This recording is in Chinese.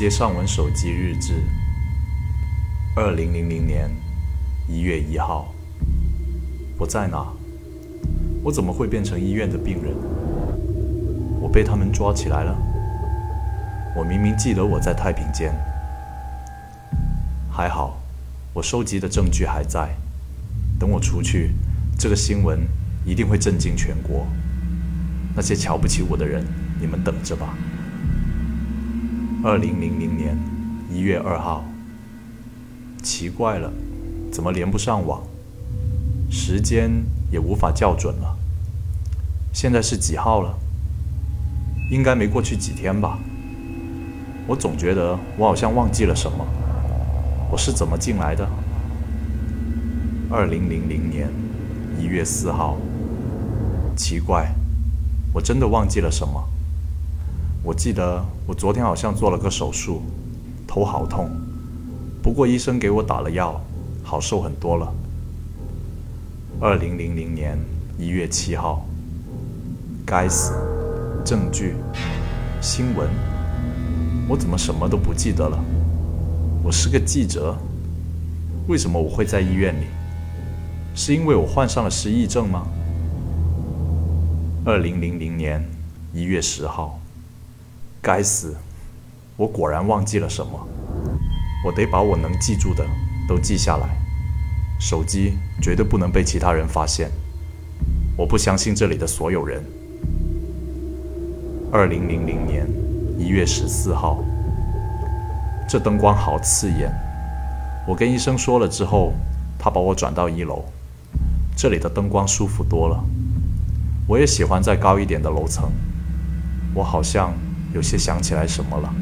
接上文手机日志，二零零零年一月一号。我在哪？我怎么会变成医院的病人？我被他们抓起来了。我明明记得我在太平间。还好，我收集的证据还在。等我出去，这个新闻一定会震惊全国。那些瞧不起我的人，你们等着吧。二零零零年一月二号，奇怪了，怎么连不上网？时间也无法校准了。现在是几号了？应该没过去几天吧。我总觉得我好像忘记了什么。我是怎么进来的？二零零零年一月四号，奇怪，我真的忘记了什么。我记得我昨天好像做了个手术，头好痛，不过医生给我打了药，好受很多了。二零零零年一月七号，该死，证据，新闻，我怎么什么都不记得了？我是个记者，为什么我会在医院里？是因为我患上了失忆症吗？二零零零年一月十号。该死！我果然忘记了什么。我得把我能记住的都记下来。手机绝对不能被其他人发现。我不相信这里的所有人。二零零零年一月十四号，这灯光好刺眼。我跟医生说了之后，他把我转到一楼。这里的灯光舒服多了。我也喜欢在高一点的楼层。我好像。有些想起来什么了。